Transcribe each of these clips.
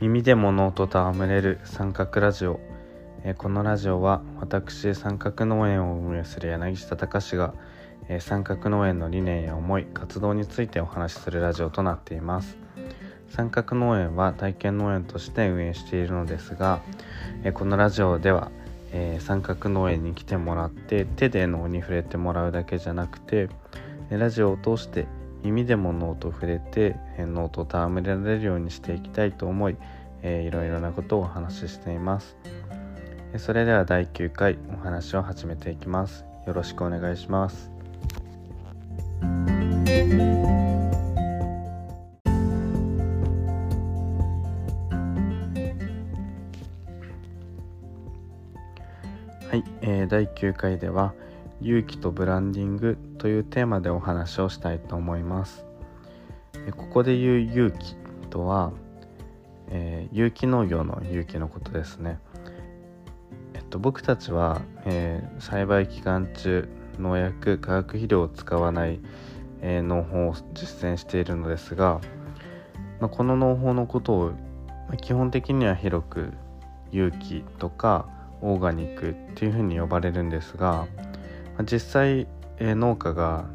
耳で物音と戯れる三角ラジオ。このラジオは私三角農園を運営する柳下隆が三角農園の理念や思い活動についてお話しするラジオとなっています。三角農園は体験農園として運営しているのですがこのラジオでは三角農園に来てもらって手で農に触れてもらうだけじゃなくてラジオを通して耳でも脳と触れて脳と戯れられるようにしていきたいと思い、えー、いろいろなことをお話ししています。それでは第9回お話を始めていきます。よろしくお願いします。はい、えー、第9回では勇気とブランディングというテーマでお話をしたいと思います。ここで言う勇気とは、えー、有機農業の勇気のことですね。えっと僕たちは、えー、栽培期間中農薬化学肥料を使わない、えー、農法を実践しているのですが、まあ、この農法のことを、まあ、基本的には広く有機とかオーガニックっていうふうに呼ばれるんですが、実際、え、農家が、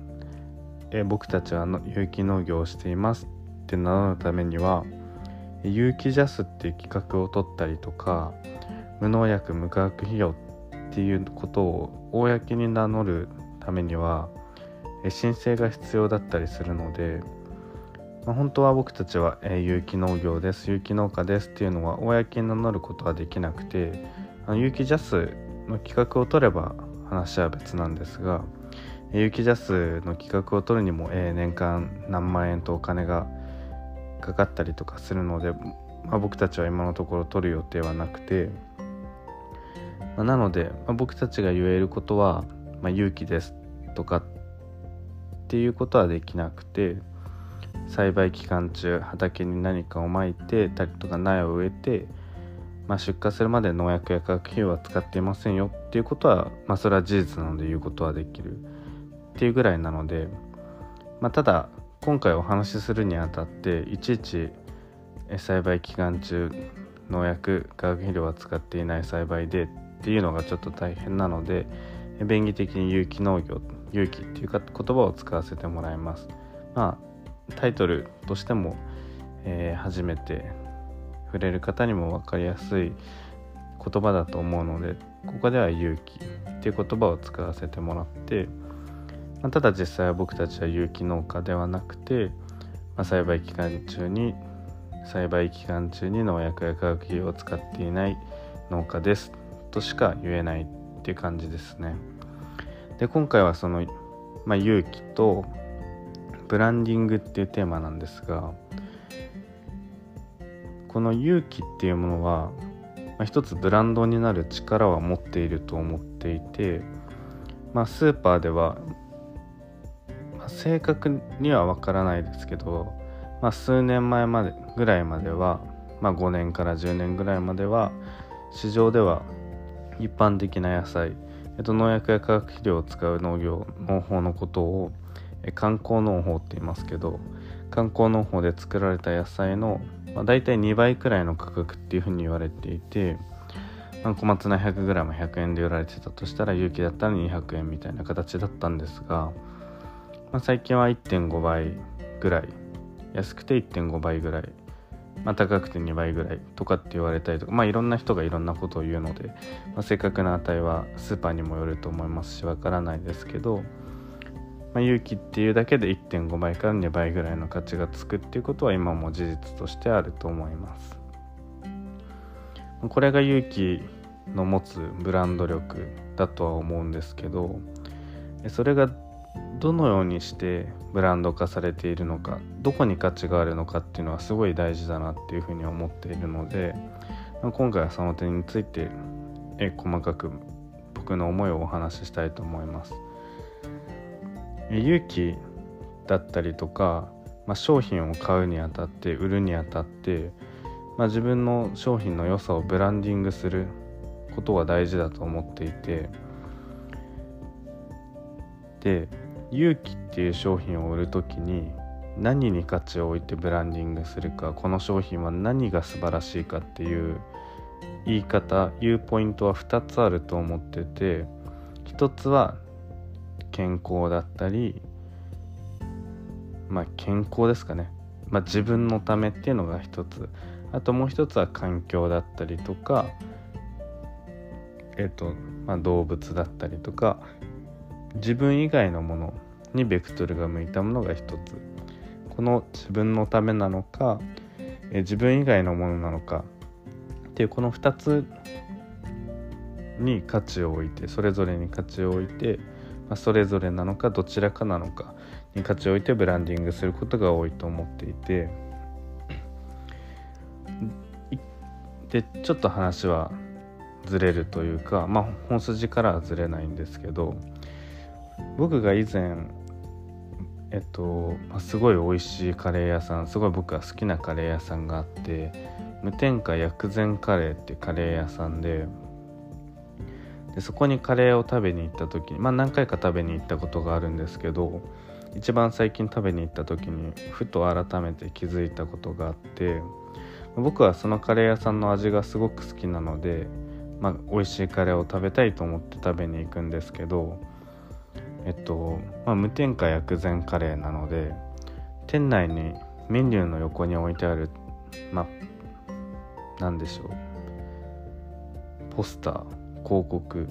え、僕たちは有機農業をしていますって名乗るためには有機ジャスっていう企画を取ったりとか無農薬無化学肥料っていうことを公に名乗るためには、申請が必要だったりするので、まあ、本当は僕たちは、え、有機農業です有機農家ですっていうのは公に名乗ることはできなくて有機ジャスの企画を取れば話は別なんですが有機ジャスの企画を取るにも、えー、年間何万円とお金がかかったりとかするので、まあ、僕たちは今のところ取る予定はなくて、まあ、なので、まあ、僕たちが言えることは、ま、勇気ですとかっていうことはできなくて栽培期間中畑に何かをまいてたりとか苗を植えてまあ、出荷するまで農薬や化学肥料は使っていませんよ。っていうことは、まあ、それは事実なので言うことはできるっていうぐらいなので、まあ、ただ今回お話しするにあたっていちいち栽培期間中農薬化学肥料は使っていない栽培でっていうのがちょっと大変なので便宜的に有機農業有機っていうか言葉を使わせてもらいます。まあタイトルとしても、えー、初めて触れる方にも分かりやすい言葉だと思うのでここでは勇気っていう言葉を使わせてもらって、まあ、ただ実際は僕たちは有機農家ではなくて、まあ、栽培期間中に栽培期間中に農薬や化学肥料を使っていない農家ですとしか言えないっていう感じですね。で今回はその、まあ、勇気とブランディングっていうテーマなんですがこの勇気っていうものは、まあ、一つブランドになる力は持っていると思っていて、まあ、スーパーでは、まあ、正確には分からないですけど、まあ、数年前までぐらいまでは、まあ、5年から10年ぐらいまでは市場では一般的な野菜、えっと、農薬や化学肥料を使う農業農法のことを観光農法って言いますけど観光農法で作られた野菜のまあ、大体2倍くらいの価格っていうふうに言われていて、まあ、小松菜 100g100 円で売られてたとしたら有機だったら200円みたいな形だったんですが、まあ、最近は1.5倍ぐらい安くて1.5倍ぐらい、まあ、高くて2倍ぐらいとかって言われたりとか、まあ、いろんな人がいろんなことを言うので、まあ、正確な値はスーパーにもよると思いますしわからないですけど、まあ、勇気っていうだけで1.5倍から2倍ぐらいの価値がつくっていうことは今も事実としてあると思いますこれが勇気の持つブランド力だとは思うんですけどそれがどのようにしてブランド化されているのかどこに価値があるのかっていうのはすごい大事だなっていうふうに思っているので今回はその点について細かく僕の思いをお話ししたいと思います。勇気だったりとか、まあ、商品を買うにあたって売るにあたって、まあ、自分の商品の良さをブランディングすることが大事だと思っていてで勇気っていう商品を売る時に何に価値を置いてブランディングするかこの商品は何が素晴らしいかっていう言い方言うポイントは2つあると思ってて1つは健康だったりまあ健康ですかね、まあ、自分のためっていうのが1つ。あともう1つは環境だったりとかえっとまあ、動物だったりとか自分以外のものにベクトルが向いたものが1つ。この自分のためなのかえ自分以外のものなのかっていうこの2つに価値を置いてそれぞれに価値を置いて、まあ、それぞれなのかどちらかなのかに価値を置いてブランディングすることが多いと思っていて。でちょっと話はずれるというかまあ本筋からはずれないんですけど僕が以前えっと、すごい美味しいカレー屋さんすごい僕が好きなカレー屋さんがあって無添加薬膳カレーってカレー屋さんででそこにカレーを食べに行った時にまあ何回か食べに行ったことがあるんですけど一番最近食べに行った時にふと改めて気づいたことがあって僕はそのカレー屋さんの味がすごく好きなので、まあ、美味しいカレーを食べたいと思って食べに行くんですけどえっと、まあ、無添加薬膳カレーなので店内にメニューの横に置いてあるまあ何でしょうポスター広告、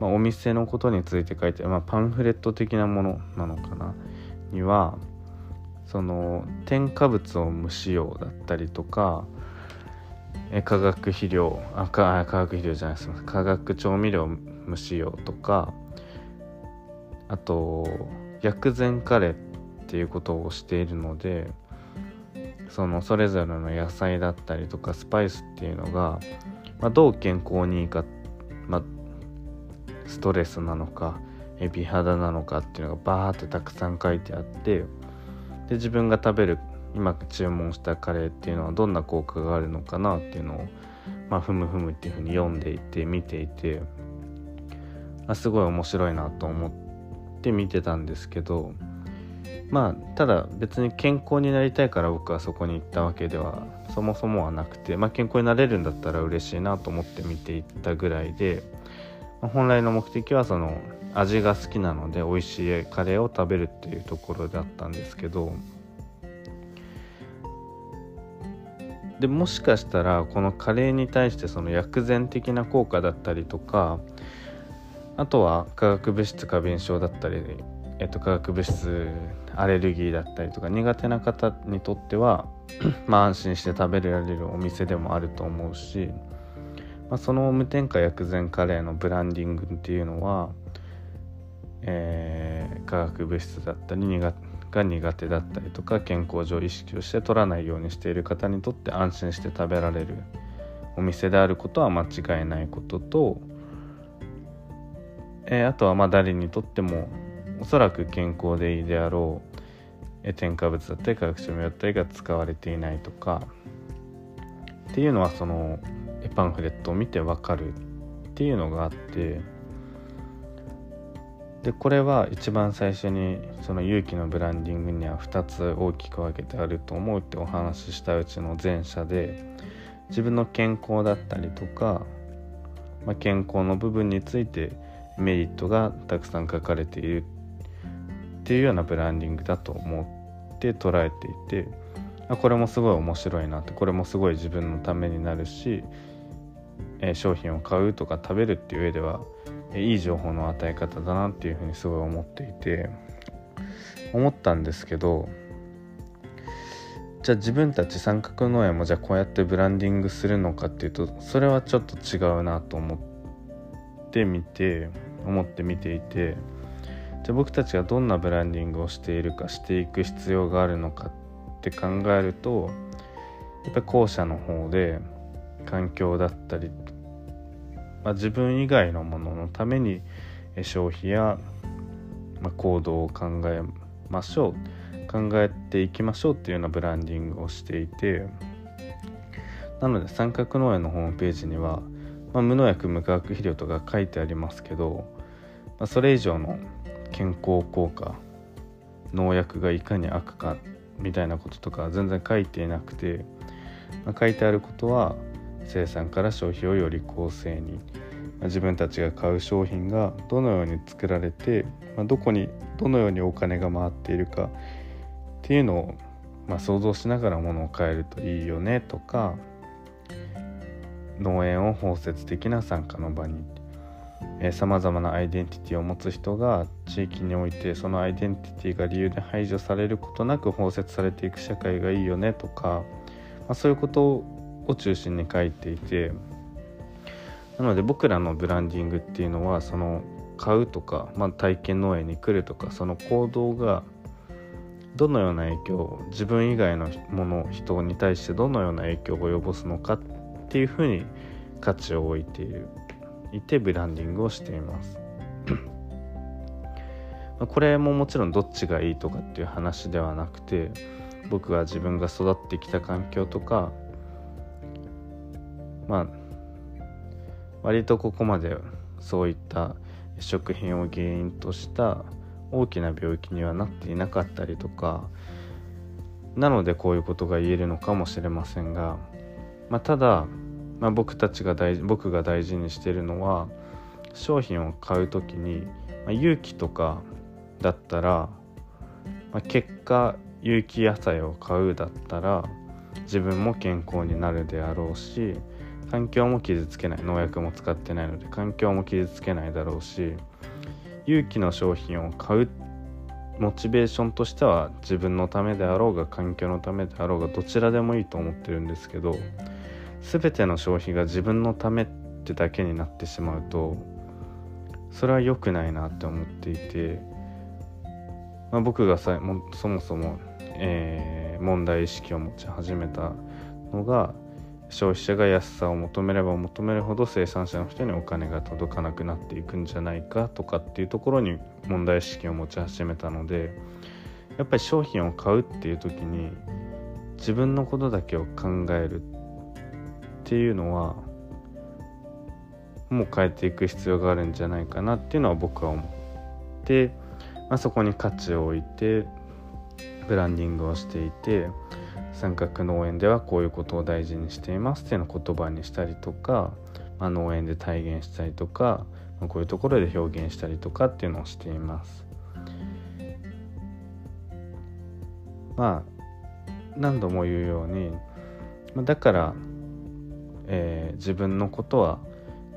まあ、お店のことについて書いて、まあ、パンフレット的なものなのかな。にはその添加物を無使用だったりとか化学肥料あ化学肥料じゃないです化学調味料無使用とかあと薬膳カレーっていうことをしているのでそのそれぞれの野菜だったりとかスパイスっていうのが、まあ、どう健康にいいか、まあ、ストレスなのか美肌なのかっていうのがバーってたくさん書いてあってで自分が食べる今注文したカレーっていうのはどんな効果があるのかなっていうのをまあふむふむっていうふうに読んでいて見ていてあすごい面白いなと思って見てたんですけどまあただ別に健康になりたいから僕はそこに行ったわけではそもそもはなくて、まあ、健康になれるんだったら嬉しいなと思って見ていったぐらいで、まあ、本来の目的はその味が好きなので美味しいカレーを食べるっていうところだったんですけどでもしかしたらこのカレーに対してその薬膳的な効果だったりとかあとは化学物質過敏症だったり、えっと、化学物質アレルギーだったりとか苦手な方にとっては まあ安心して食べられるお店でもあると思うし、まあ、その無添加薬膳カレーのブランディングっていうのは、えー、化学物質だったり苦が苦手だったりとか健康上意識をして取らないようにしている方にとって安心して食べられるお店であることは間違いないこととえー、あとはまあ誰にとってもおそらく健康でいいであろう、添加物だったり化学調味料だったりが使われていないとかっていうのはそのパンフレットを見てわかるっていうのがあってでこれは一番最初にその勇気のブランディングには2つ大きく分けてあると思うってお話ししたうちの前者で自分の健康だったりとか、まあ、健康の部分についてメリットがたくさん書かれているっていうようなブランディングだと思って捉えていてあこれもすごい面白いなってこれもすごい自分のためになるし、え、商品を買うとか食べるっていう上では、え、いい情報の与え方だなっていうふうにすごい思っていて思ったんですけどじゃあ自分たち三角農園もじゃあこうやってブランディングするのかっていうとそれはちょっと違うなと思ってみて思って見ていてじゃあ僕たちがどんなブランディングをしているかしていく必要があるのかって考えるとやっぱり後者の方で環境だったり、まあ、自分以外のもののために消費や、まあ、行動を考えましょう考えていきましょうっていうようなブランディングをしていてなので三角農園のホームページにはまあ、無農薬無化学肥料とか書いてありますけど、まあ、それ以上の健康効果農薬がいかに悪かみたいなこととか全然書いていなくて、まあ、書いてあることは生産から消費をより公正に、まあ、自分たちが買う商品がどのように作られて、まあ、どこにどのようにお金が回っているかっていうのを、ま、想像しながら物を買えるといいよねとか農園を包摂的な参加の場にさまざまなアイデンティティを持つ人が地域においてそのアイデンティティが理由で排除されることなく包摂されていく社会がいいよねとか、まあ、そういうことを中心に書いていてなので僕らのブランディングっていうのはその買うとか、まあ、体験農園に来るとかその行動がどのような影響を自分以外のもの人に対してどのような影響を及ぼすのかっていうふうに価値を置いている。いてブランディングをしています。これももちろんどっちがいいとかっていう話ではなくて僕が自分が育ってきた環境とかまあ割とここまでそういった食品を原因とした大きな病気にはなっていなかったりとかなのでこういうことが言えるのかもしれませんが、まあ、ただまあ、僕たちが大僕が大事にしてるのは商品を買う時に、まあ、勇気とかだったら、まあ、結果有機野菜を買うだったら自分も健康になるであろうし環境も傷つけない農薬も使ってないので環境も傷つけないだろうし有機の商品を買うモチベーションとしては自分のためであろうが環境のためであろうがどちらでもいいと思ってるんですけど全ての消費が自分のためってだけになってしまうとそれは良くないなって思っていて、まあ、僕がさもそもそも、えー、問題意識を持ち始めたのが消費者が安さを求めれば求めるほど生産者の人にお金が届かなくなっていくんじゃないかとかっていうところに問題意識を持ち始めたのでやっぱり商品を買うっていう時に自分のことだけを考えるっていうのはもう変えていく必要があるんじゃないかなっていうのは僕は思って、まあ、そこに価値を置いてブランディングをしていて三角農園ではこういうことを大事にしていますっていうのを言葉にしたりとか、まあ、農園で体現したりとか、まあ、こういうところで表現したりとかっていうのをしています。まあ何度も言うようにだから自分のことは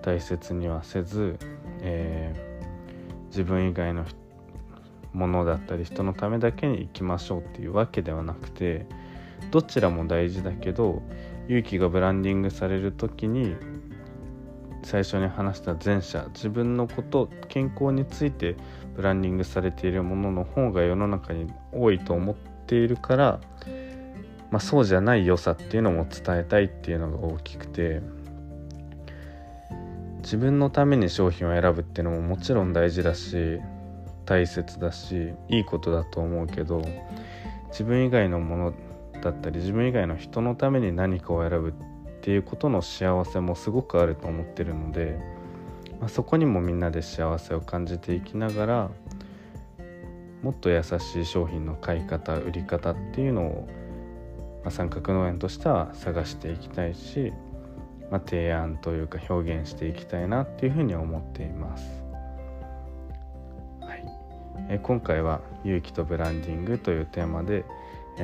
大切にはせず、えー、自分以外のものだったり人のためだけに生きましょうっていうわけではなくてどちらも大事だけど勇気がブランディングされる時に最初に話した前者自分のこと健康についてブランディングされているものの方が世の中に多いと思っているからまあ、そうじゃない良さっていうのも伝えたいっていうのが大きくて自分のために商品を選ぶっていうのももちろん大事だし大切だしいいことだと思うけど自分以外のものだったり自分以外の人のために何かを選ぶっていうことの幸せもすごくあると思ってるので、まあ、そこにもみんなで幸せを感じていきながらもっと優しい商品の買い方売り方っていうのをまあ、三角農園としては探していきたいし、まあ、提案というか表現していきたいなっていうふうに思っています。はいえ今回は「勇気とブランディング」というテーマで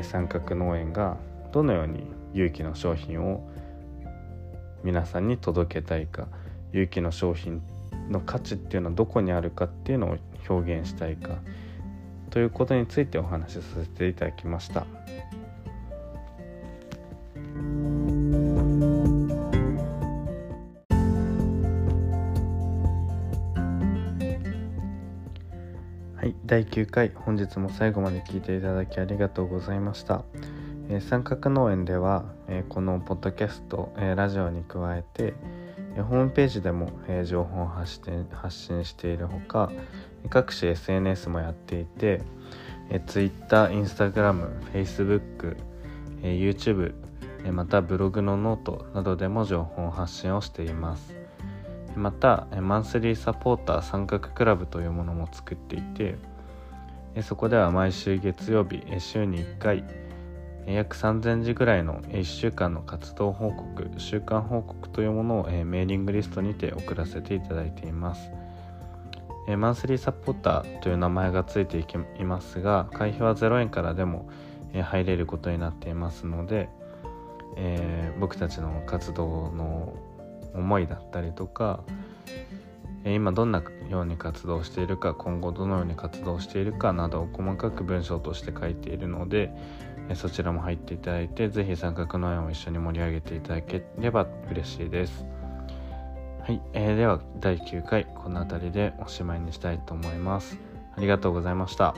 三角農園がどのように勇気の商品を皆さんに届けたいか勇気の商品の価値っていうのはどこにあるかっていうのを表現したいかということについてお話しさせていただきました。第9回本日も最後まで聞いていただきありがとうございました、えー、三角農園では、えー、このポッドキャスト、えー、ラジオに加えて、えホームページでも、え情報を発信発信しているほか各種 SNS もやっていて、え Twitter、Instagram、Facebook、え YouTube またブログのノートなどでも情報発信をしています。またマンスリーサポーター三角クラブというものも作っていてそこでは毎週月曜日週に1回約3000字ぐらいの1週間の活動報告週間報告というものをメーリングリストにて送らせていただいています。マンスリーサポーターという名前がついていますが会費は0円からでも入れることになっていますので、えー、僕たちの活動の思いだったりとか今どんなように活動しているか今後どのように活動しているかなどを細かく文章として書いているのでそちらも入っていただいて是非三角農園を一緒に盛り上げていただければ嬉しいです。はい、えー、では第9回この辺りでおしまいにしたいと思います。ありがとうございました。